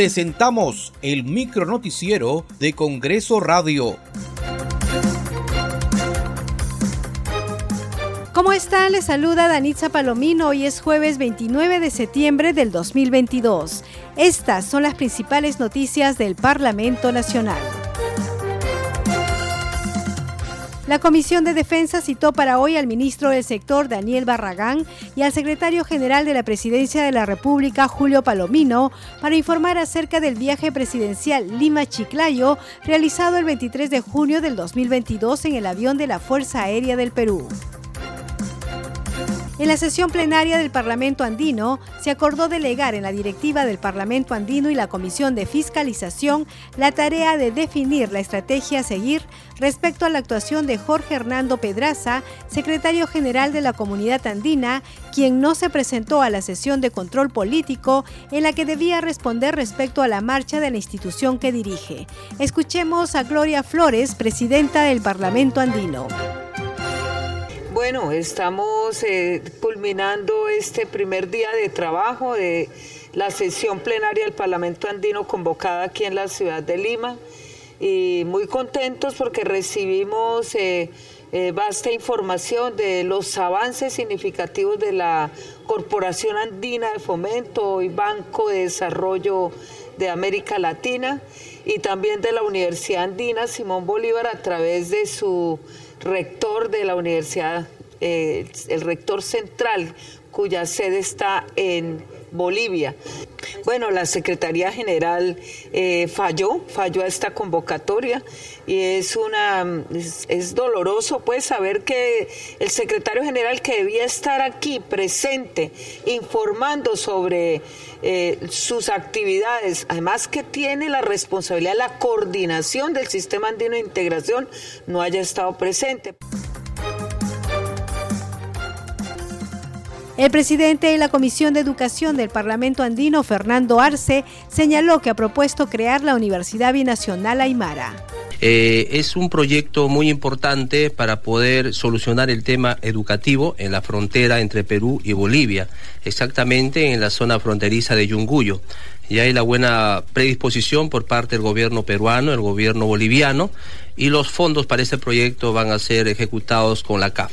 presentamos el micro noticiero de Congreso Radio. ¿Cómo están? Les saluda Danitza Palomino. Hoy es jueves 29 de septiembre del 2022. Estas son las principales noticias del Parlamento Nacional. La Comisión de Defensa citó para hoy al ministro del sector Daniel Barragán y al secretario general de la Presidencia de la República Julio Palomino para informar acerca del viaje presidencial Lima-Chiclayo realizado el 23 de junio del 2022 en el avión de la Fuerza Aérea del Perú. En la sesión plenaria del Parlamento andino se acordó delegar en la directiva del Parlamento andino y la Comisión de Fiscalización la tarea de definir la estrategia a seguir respecto a la actuación de Jorge Hernando Pedraza, secretario general de la Comunidad Andina, quien no se presentó a la sesión de control político en la que debía responder respecto a la marcha de la institución que dirige. Escuchemos a Gloria Flores, presidenta del Parlamento andino. Bueno, estamos eh, culminando este primer día de trabajo de la sesión plenaria del Parlamento Andino convocada aquí en la ciudad de Lima. Y muy contentos porque recibimos eh, eh, vasta información de los avances significativos de la Corporación Andina de Fomento y Banco de Desarrollo de América Latina y también de la Universidad Andina Simón Bolívar a través de su rector de la universidad, eh, el rector central, cuya sede está en Bolivia. Bueno, la Secretaría General eh, falló, falló a esta convocatoria y es una es, doloroso pues saber que el secretario general que debía estar aquí presente informando sobre eh, sus actividades, además que tiene la responsabilidad de la coordinación del sistema andino de integración, no haya estado presente. El presidente de la Comisión de Educación del Parlamento Andino, Fernando Arce, señaló que ha propuesto crear la Universidad Binacional Aymara. Eh, es un proyecto muy importante para poder solucionar el tema educativo en la frontera entre Perú y Bolivia, exactamente en la zona fronteriza de Yunguyo. Y hay la buena predisposición por parte del gobierno peruano, el gobierno boliviano, y los fondos para este proyecto van a ser ejecutados con la CAF.